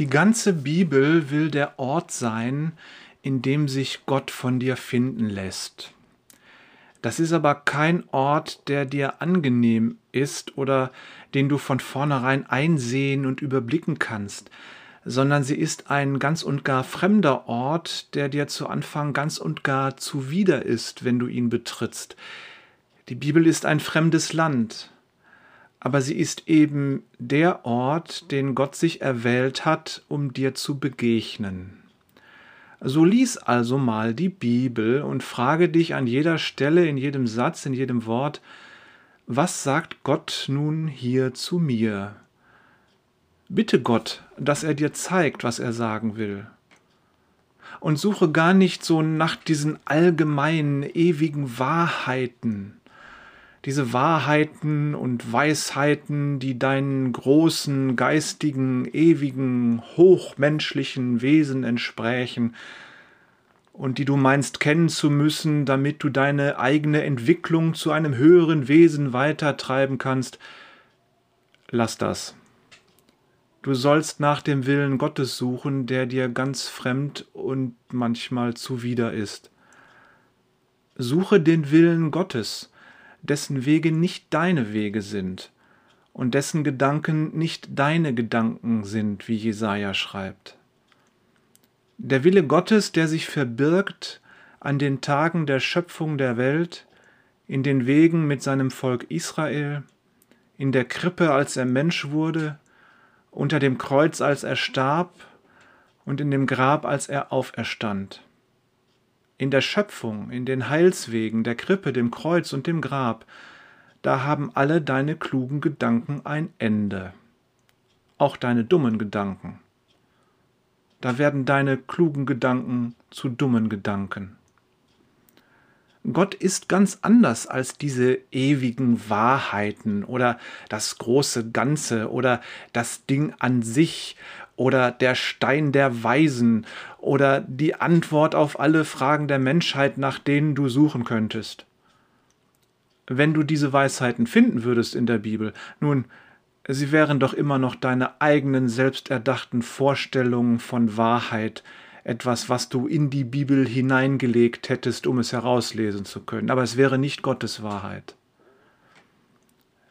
Die ganze Bibel will der Ort sein, in dem sich Gott von dir finden lässt. Das ist aber kein Ort, der dir angenehm ist oder den du von vornherein einsehen und überblicken kannst, sondern sie ist ein ganz und gar fremder Ort, der dir zu Anfang ganz und gar zuwider ist, wenn du ihn betrittst. Die Bibel ist ein fremdes Land, aber sie ist eben der Ort, den Gott sich erwählt hat, um dir zu begegnen. So lies also mal die Bibel und frage dich an jeder Stelle, in jedem Satz, in jedem Wort, was sagt Gott nun hier zu mir? Bitte Gott, dass er dir zeigt, was er sagen will. Und suche gar nicht so nach diesen allgemeinen, ewigen Wahrheiten, diese Wahrheiten und Weisheiten, die deinen großen, geistigen, ewigen, hochmenschlichen Wesen entsprächen und die du meinst kennen zu müssen, damit du deine eigene Entwicklung zu einem höheren Wesen weitertreiben kannst, lass das. Du sollst nach dem Willen Gottes suchen, der dir ganz fremd und manchmal zuwider ist. Suche den Willen Gottes, dessen Wege nicht deine Wege sind und dessen Gedanken nicht deine Gedanken sind, wie Jesaja schreibt. Der Wille Gottes, der sich verbirgt an den Tagen der Schöpfung der Welt, in den Wegen mit seinem Volk Israel, in der Krippe, als er Mensch wurde, unter dem Kreuz, als er starb, und in dem Grab, als er auferstand in der Schöpfung, in den Heilswegen, der Krippe, dem Kreuz und dem Grab, da haben alle deine klugen Gedanken ein Ende. Auch deine dummen Gedanken. Da werden deine klugen Gedanken zu dummen Gedanken. Gott ist ganz anders als diese ewigen Wahrheiten oder das große Ganze oder das Ding an sich oder der Stein der Weisen oder die Antwort auf alle Fragen der Menschheit, nach denen du suchen könntest. Wenn du diese Weisheiten finden würdest in der Bibel, nun, sie wären doch immer noch deine eigenen selbsterdachten Vorstellungen von Wahrheit, etwas, was du in die Bibel hineingelegt hättest, um es herauslesen zu können, aber es wäre nicht Gottes Wahrheit.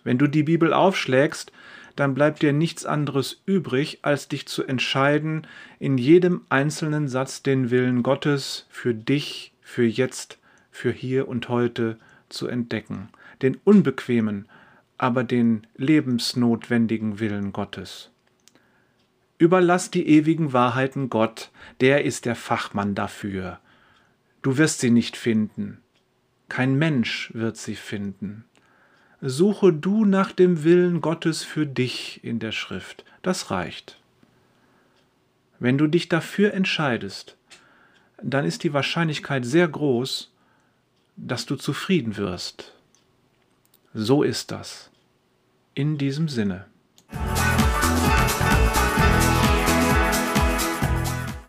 Wenn du die Bibel aufschlägst, dann bleibt dir nichts anderes übrig, als dich zu entscheiden, in jedem einzelnen Satz den Willen Gottes für dich, für jetzt, für hier und heute zu entdecken, den unbequemen, aber den lebensnotwendigen Willen Gottes. Überlass die ewigen Wahrheiten Gott, der ist der Fachmann dafür. Du wirst sie nicht finden, kein Mensch wird sie finden suche du nach dem Willen Gottes für dich in der Schrift. Das reicht. Wenn du dich dafür entscheidest, dann ist die Wahrscheinlichkeit sehr groß, dass du zufrieden wirst. So ist das. In diesem Sinne.